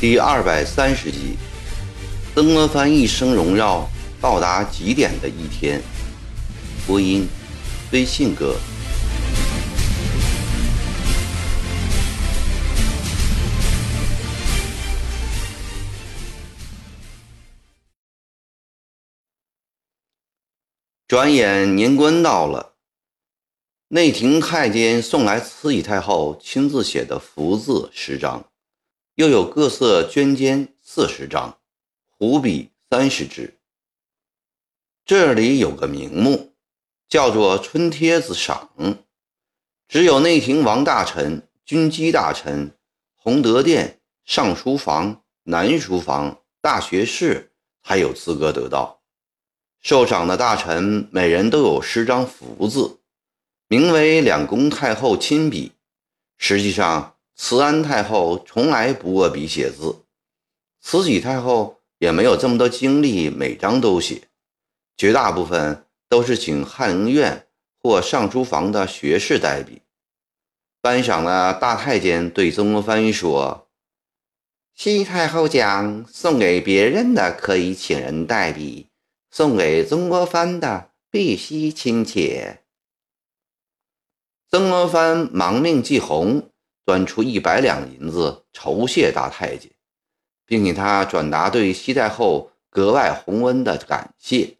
第二百三十集，曾国藩一生荣耀到达极点的一天。播音：微信哥。转眼年关到了，内廷太监送来慈禧太后亲自写的福字十张，又有各色绢笺四十张，湖笔三十支。这里有个名目，叫做春帖子赏，只有内廷王大臣、军机大臣、洪德殿、上书房、南书房、大学士才有资格得到。受赏的大臣每人都有十张福字，名为两宫太后亲笔。实际上，慈安太后从来不握笔写字，慈禧太后也没有这么多精力每张都写，绝大部分都是请翰林院或上书房的学士代笔。颁赏的大太监对曾国藩说：“西太后讲送给别人的，可以请人代笔。”送给曾国藩的必须亲切。曾国藩忙命季红端出一百两银子酬谢大太监，并给他转达对西太后格外洪恩的感谢。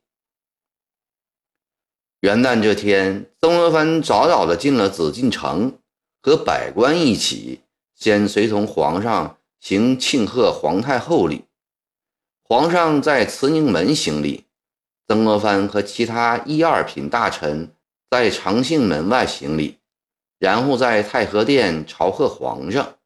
元旦这天，曾国藩早早的进了紫禁城，和百官一起先随同皇上行庆贺皇太后礼。皇上在慈宁门行礼。曾国藩和其他一二品大臣在长庆门外行礼，然后在太和殿朝贺皇上。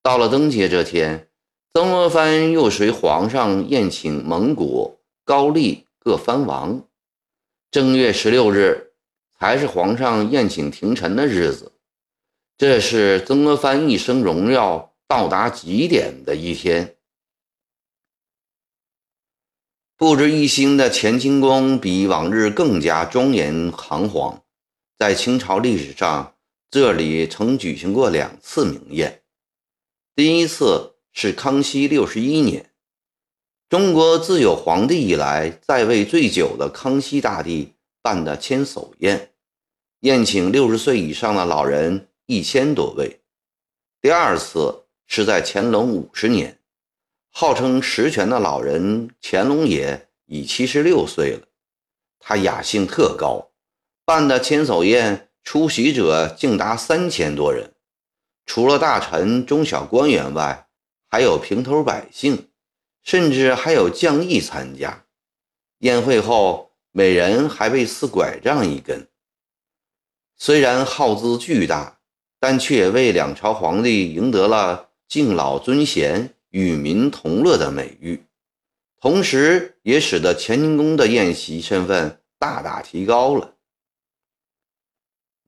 到了登阶这天，曾国藩又随皇上宴请蒙古、高丽各藩王。正月十六日才是皇上宴请廷臣的日子，这是曾国藩一生荣耀到达极点的一天。布置一新的乾清宫比往日更加庄严堂皇。在清朝历史上，这里曾举行过两次明宴。第一次是康熙六十一年，中国自有皇帝以来在位最久的康熙大帝办的千叟宴，宴请六十岁以上的老人一千多位。第二次是在乾隆五十年。号称实权的老人乾隆爷已七十六岁了，他雅兴特高，办的千叟宴出席者竟达三千多人，除了大臣、中小官员外，还有平头百姓，甚至还有将役参加。宴会后，每人还被赐拐杖一根。虽然耗资巨大，但却为两朝皇帝赢得了敬老尊贤。与民同乐的美誉，同时也使得乾清宫的宴席身份大大提高了。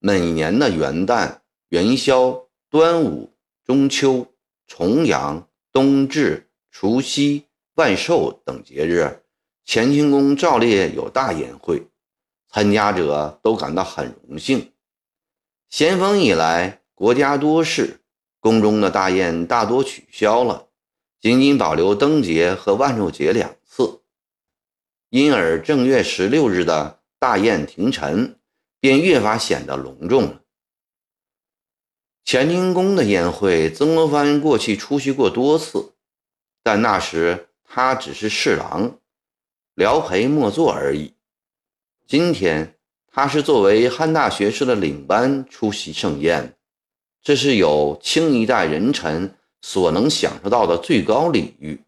每年的元旦、元宵、端午、中秋、重阳、冬至、除夕、万寿等节日，乾清宫照例有大宴会，参加者都感到很荣幸。咸丰以来，国家多事，宫中的大宴大多取消了。仅仅保留灯节和万寿节两次，因而正月十六日的大宴廷臣便越发显得隆重了。乾清宫的宴会，曾国藩过去出席过多次，但那时他只是侍郎，聊陪莫坐而已。今天他是作为汉大学士的领班出席盛宴，这是有清一代人臣。所能享受到的最高礼遇，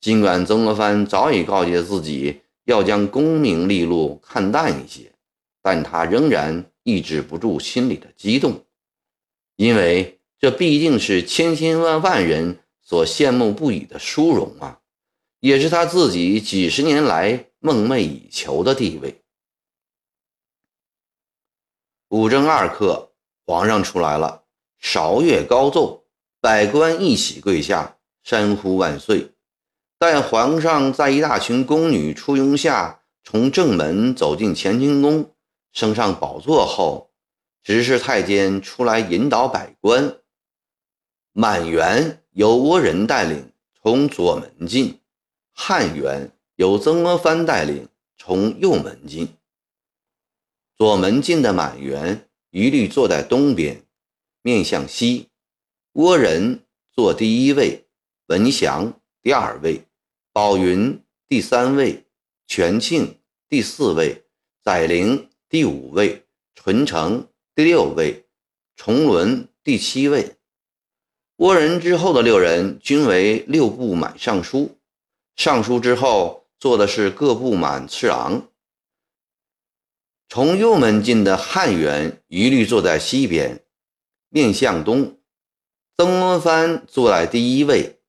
尽管曾国藩早已告诫自己要将功名利禄看淡一些，但他仍然抑制不住心里的激动，因为这毕竟是千千万万人所羡慕不已的殊荣啊，也是他自己几十年来梦寐以求的地位。五正二刻，皇上出来了，韶乐高奏。百官一起跪下，山呼万岁。待皇上在一大群宫女簇拥下，从正门走进乾清宫，升上宝座后，执事太监出来引导百官。满员由倭人带领从左门进，汉员由曾国藩带领从右门进。左门进的满员一律坐在东边，面向西；倭人坐第一位，文祥第二位，宝云第三位，全庆第四位，载灵第五位，纯成第六位，崇伦第七位。倭人之后的六人均为六部满尚书，尚书之后坐的是各部满侍郎。从右门进的汉员一律坐在西边，面向东。曾国藩坐在第一位，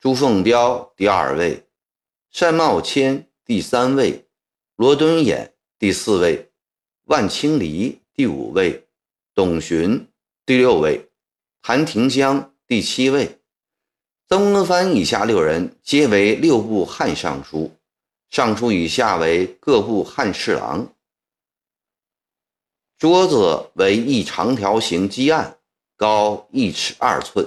朱凤彪第二位，单茂谦第三位，罗敦衍第四位，万清黎第五位，董寻第六位，韩廷香第七位。曾国藩以下六人皆为六部汉尚书，尚书以下为各部汉侍郎。桌子为一长条形基案，高一尺二寸。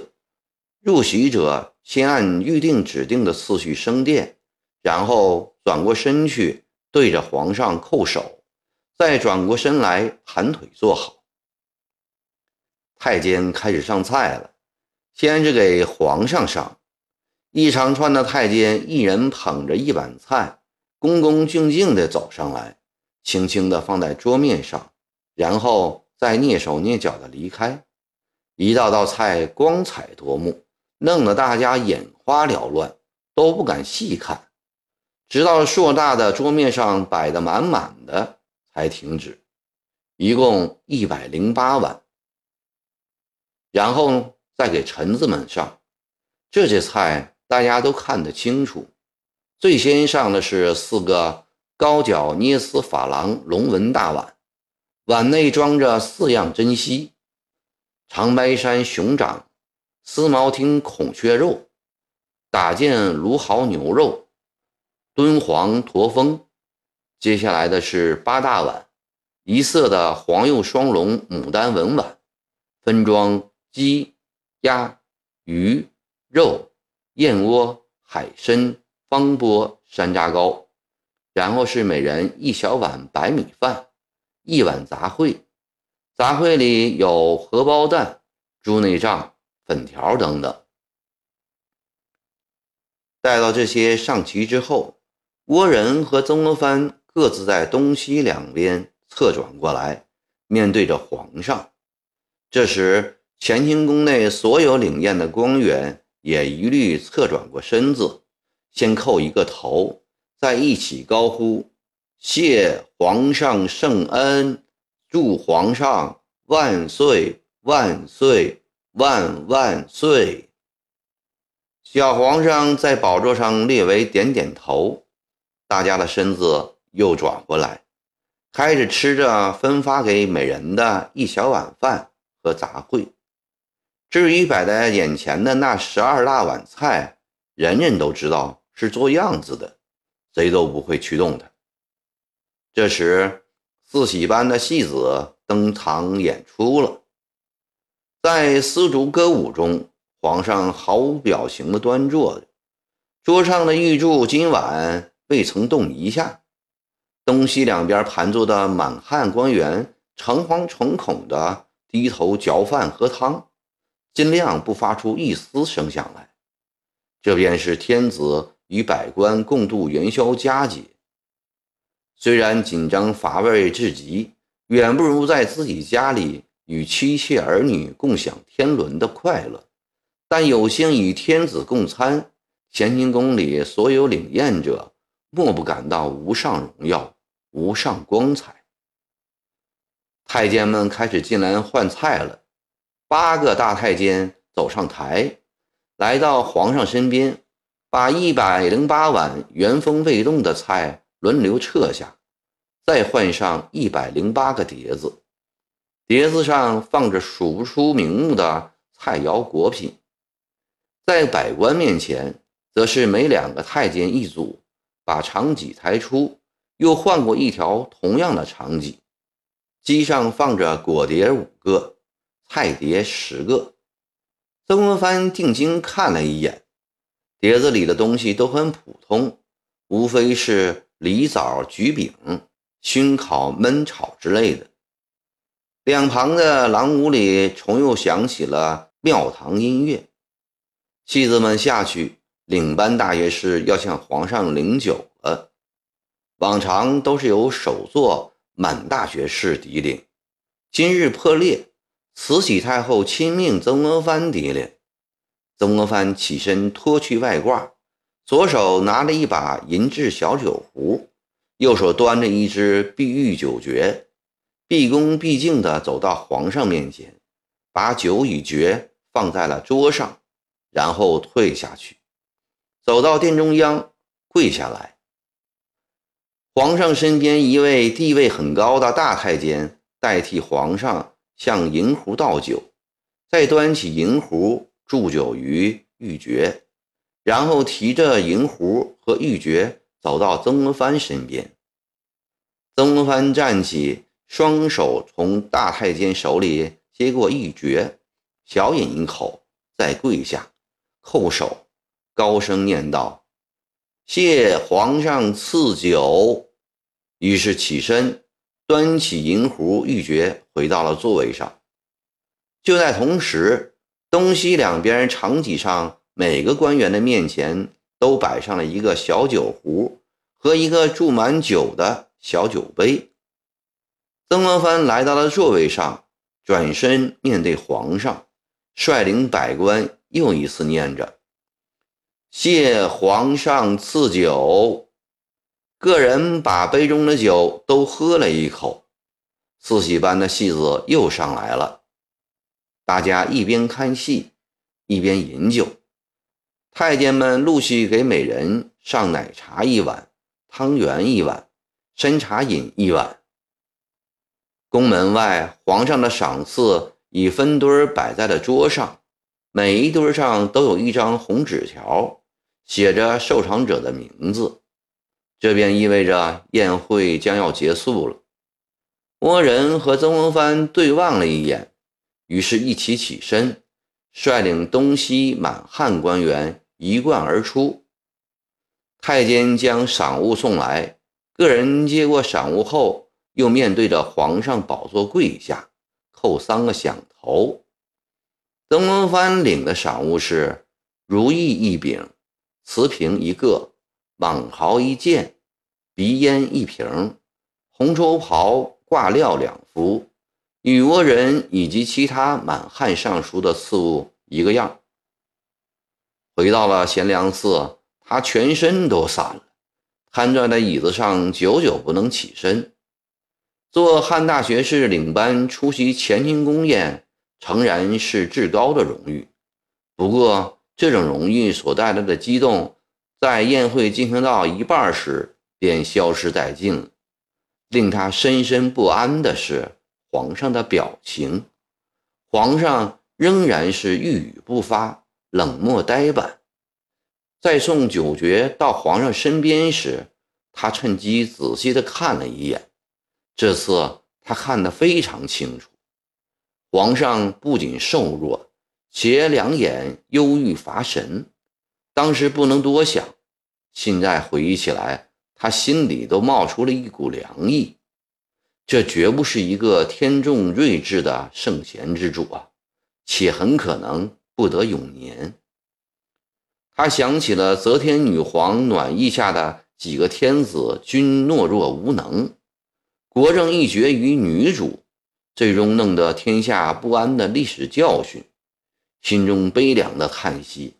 入席者先按预定指定的次序升殿，然后转过身去对着皇上叩首，再转过身来盘腿坐好。太监开始上菜了，先是给皇上上。一长串的太监一人捧着一碗菜，恭恭敬敬地走上来，轻轻地放在桌面上。然后再蹑手蹑脚地离开，一道道菜光彩夺目，弄得大家眼花缭乱，都不敢细看，直到硕大的桌面上摆得满满的才停止。一共一百零八碗，然后再给臣子们上。这些菜大家都看得清楚。最先上的是四个高脚捏丝珐琅龙纹大碗。碗内装着四样珍稀：长白山熊掌、丝毛町孔雀肉、打箭芦蒿牛肉、敦煌驼峰。接下来的是八大碗，一色的黄釉双龙牡丹纹碗，分装鸡、鸭、鱼、肉、燕窝、海参、方波、山楂糕。然后是每人一小碗白米饭。一碗杂烩，杂烩里有荷包蛋、猪内脏、粉条等等。待到这些上齐之后，倭人和曾国藩各自在东西两边侧转过来，面对着皇上。这时，乾清宫内所有领宴的官员也一律侧转过身子，先叩一个头，再一起高呼。谢皇上圣恩，祝皇上万岁万岁万万岁！小皇上在宝座上略微点点头，大家的身子又转过来，开始吃着分发给每人的一小碗饭和杂烩。至于摆在眼前的那十二大碗菜，人人都知道是做样子的，谁都不会去动它。这时，四喜班的戏子登堂演出了。在丝竹歌舞中，皇上毫无表情地端坐着，桌上的玉柱今晚未曾动一下。东西两边盘坐的满汉官员诚惶诚恐地低头嚼饭喝汤，尽量不发出一丝声响来。这便是天子与百官共度元宵佳节。虽然紧张乏味至极，远不如在自己家里与妻妾儿女共享天伦的快乐，但有幸与天子共餐，乾清宫里所有领宴者莫不感到无上荣耀、无上光彩。太监们开始进来换菜了，八个大太监走上台，来到皇上身边，把一百零八碗原封未动的菜。轮流撤下，再换上一百零八个碟子，碟子上放着数不出名目的菜肴果品。在百官面前，则是每两个太监一组，把长戟抬出，又换过一条同样的长戟，机上放着果碟五个，菜碟十个。曾国藩定睛看了一眼，碟子里的东西都很普通，无非是梨枣、橘饼、熏烤、焖炒之类的。两旁的廊屋里重又响起了庙堂音乐。戏子们下去，领班大学士要向皇上领酒了。往常都是由首座满大学士抵领，今日破例，慈禧太后亲命曾国藩提领。曾国藩起身脱去外褂，左手拿着一把银质小酒壶，右手端着一只碧玉酒爵。毕恭毕敬地走到皇上面前，把酒与爵放在了桌上，然后退下去，走到殿中央，跪下来。皇上身边一位地位很高的大太监代替皇上向银壶倒酒，再端起银壶祝酒于玉珏，然后提着银壶和玉珏走到曾国藩身边。曾国藩站起。双手从大太监手里接过玉爵，小饮一口，再跪下，叩首，高声念道：“谢皇上赐酒。”于是起身，端起银壶玉爵，回到了座位上。就在同时，东西两边长戟上每个官员的面前都摆上了一个小酒壶和一个注满酒的小酒杯。曾国藩来到了座位上，转身面对皇上，率领百官又一次念着：“谢皇上赐酒。”个人把杯中的酒都喝了一口。四喜班的戏子又上来了，大家一边看戏，一边饮酒。太监们陆续给每人上奶茶一碗，汤圆一碗，参茶饮一碗。宫门外，皇上的赏赐已分堆摆在了桌上，每一堆上都有一张红纸条，写着受赏者的名字。这便意味着宴会将要结束了。倭人和曾国藩对望了一眼，于是一起起身，率领东西满汉官员一贯而出。太监将赏物送来，个人接过赏物后。又面对着皇上宝座跪下，叩三个响头。曾国藩领的赏物是如意一柄、瓷瓶一个、蟒袍一件、鼻烟一瓶、红绸袍挂料两幅，与倭人以及其他满汉尚书的赐物一个样。回到了贤良寺，他全身都散了，瘫坐在椅子上，久久不能起身。做汉大学士领班出席乾清宫宴，诚然是至高的荣誉。不过，这种荣誉所带来的激动，在宴会进行到一半时便消失殆尽了。令他深深不安的是皇上的表情，皇上仍然是一语不发，冷漠呆板。在送九爵到皇上身边时，他趁机仔细地看了一眼。这次他看得非常清楚，皇上不仅瘦弱，且两眼忧郁乏神。当时不能多想，现在回忆起来，他心里都冒出了一股凉意。这绝不是一个天纵睿智的圣贤之主啊，且很可能不得永年。他想起了则天女皇暖意下的几个天子，均懦弱无能。国政一绝于女主，最终弄得天下不安的历史教训，心中悲凉的叹息。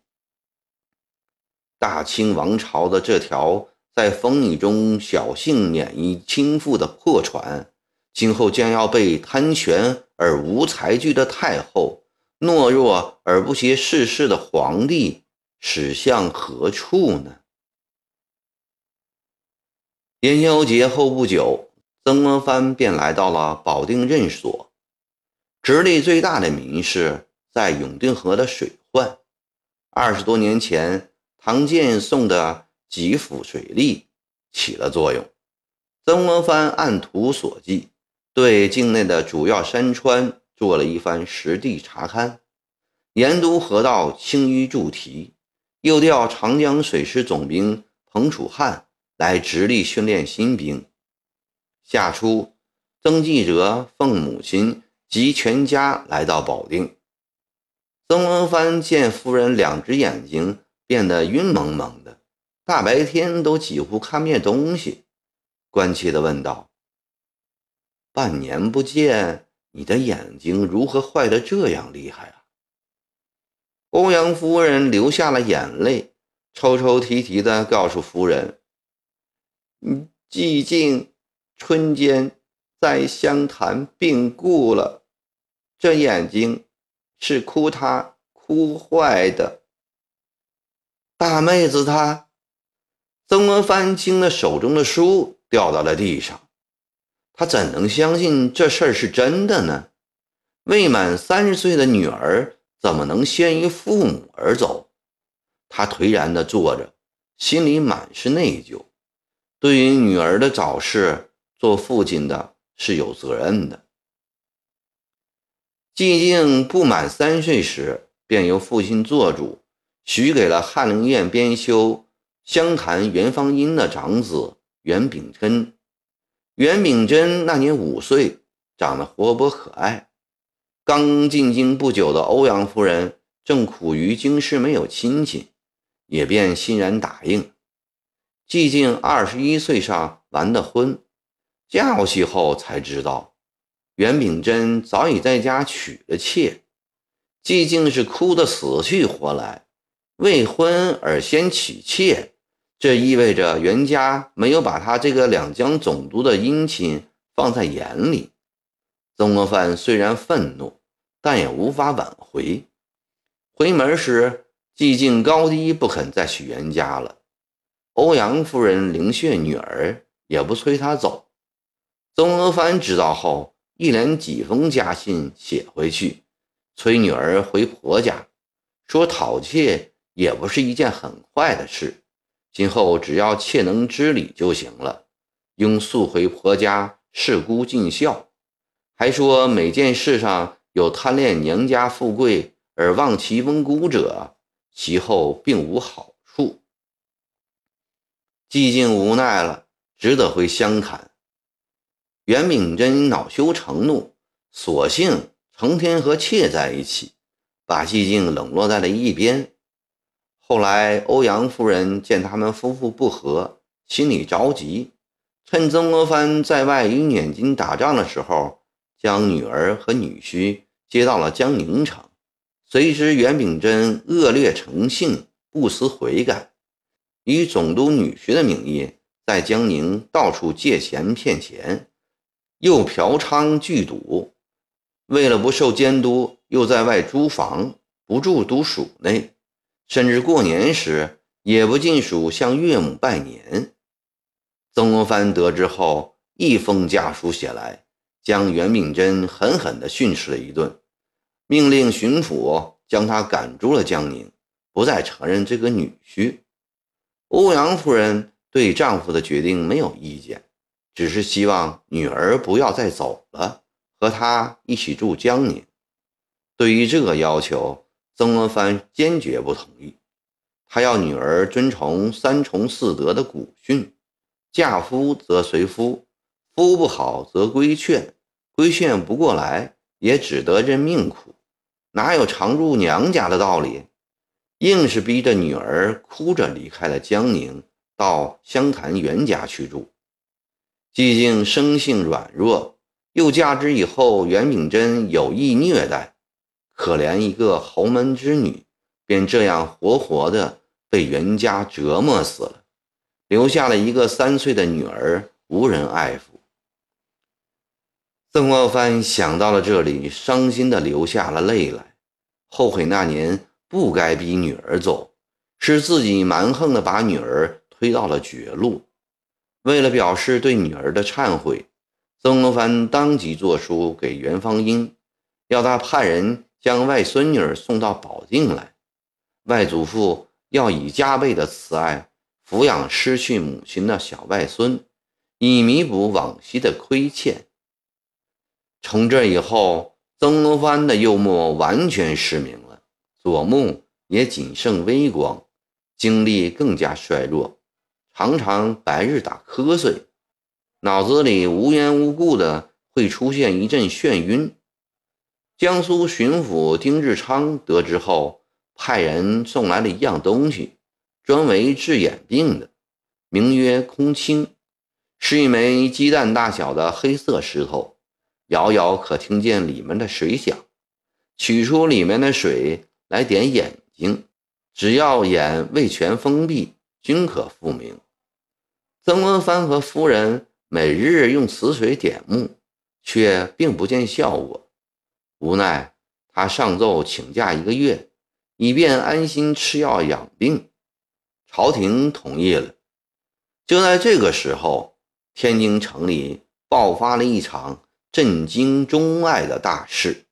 大清王朝的这条在风雨中侥幸免于倾覆的破船，今后将要被贪权而无才具的太后、懦弱而不接世事的皇帝驶向何处呢？元宵节后不久。曾国藩便来到了保定任所，直隶最大的民事在永定河的水患。二十多年前，唐建送的几幅水利起了作用。曾国藩按图所记，对境内的主要山川做了一番实地查勘，研读河道清淤筑堤，又调长江水师总兵彭楚汉来直隶训练新兵。夏初，曾纪泽奉母亲及全家来到保定。曾国藩见夫人两只眼睛变得晕蒙蒙，大白天都几乎看不见东西，关切地问道：“半年不见，你的眼睛如何坏得这样厉害啊？”欧阳夫人流下了眼泪，抽抽啼啼地告诉夫人：“嗯，寂静春间在湘潭病故了，这眼睛。”是哭他哭坏的，大妹子她，曾国藩惊得手中的书掉到了地上，他怎能相信这事儿是真的呢？未满三十岁的女儿怎么能先于父母而走？他颓然地坐着，心里满是内疚。对于女儿的早逝，做父亲的是有责任的。寂静不满三岁时，便由父亲做主，许给了翰林院编修湘潭元方英的长子袁秉贞。袁秉贞那年五岁，长得活泼可爱。刚进京不久的欧阳夫人正苦于京师没有亲戚，也便欣然答应。寂静二十一岁上完的婚，嫁过去后才知道。袁秉贞早已在家娶了妾，寂静是哭得死去活来。未婚而先娶妾，这意味着袁家没有把他这个两江总督的姻亲放在眼里。曾国藩虽然愤怒，但也无法挽回。回门时，寂静高低不肯再娶袁家了。欧阳夫人凌血女儿，也不催他走。曾国藩知道后。一连几封家信写回去，催女儿回婆家，说讨妾也不是一件很坏的事，今后只要妾能知礼就行了，应速回婆家侍姑尽孝。还说每件事上有贪恋娘家富贵而忘其翁姑者，其后并无好处。寂静无奈了，只得回湘潭。袁秉贞恼羞成怒，索性成天和妾在一起，把寂静冷落在了一边。后来，欧阳夫人见他们夫妇不和，心里着急，趁曾国藩在外与捻金打仗的时候，将女儿和女婿接到了江宁城。谁知袁秉贞恶劣成性，不思悔改，以总督女婿的名义在江宁到处借钱骗钱。又嫖娼聚赌，为了不受监督，又在外租房，不住都署内，甚至过年时也不进署向岳母拜年。曾国藩得知后，一封家书写来，将袁秉贞狠狠地训斥了一顿，命令巡抚将他赶出了江宁，不再承认这个女婿。欧阳夫人对丈夫的决定没有意见。只是希望女儿不要再走了，和他一起住江宁。对于这个要求，曾国藩坚决不同意。他要女儿遵从三从四德的古训：嫁夫则随夫，夫不好则规劝，规劝不过来也只得认命苦，哪有常住娘家的道理？硬是逼着女儿哭着离开了江宁，到湘潭袁家去住。寂静生性软弱，又加之以后袁秉珍有意虐待，可怜一个侯门之女，便这样活活的被袁家折磨死了，留下了一个三岁的女儿，无人爱抚。曾国藩想到了这里，伤心的流下了泪来，后悔那年不该逼女儿走，是自己蛮横的把女儿推到了绝路。为了表示对女儿的忏悔，曾国藩当即作书给袁方英，要他派人将外孙女送到保定来。外祖父要以加倍的慈爱抚养失去母亲的小外孙，以弥补往昔的亏欠。从这以后，曾国藩的右目完全失明了，左目也仅剩微光，精力更加衰弱，常常白日打瞌睡，脑子里无缘无故的会出现一阵眩晕。江苏巡抚丁日昌得知后，派人送来了一样东西，专为治眼病的，名曰空青，是一枚鸡蛋大小的黑色石头。遥遥可听见里面的水响，取出里面的水来点眼睛，只要眼未全封闭，均可复明。曾国藩和夫人每日用此水点目，却并不见效果。无奈，他上奏请假一个月，以便安心吃药养病。朝廷同意了。就在这个时候，天津城里爆发了一场。震惊中外的大事。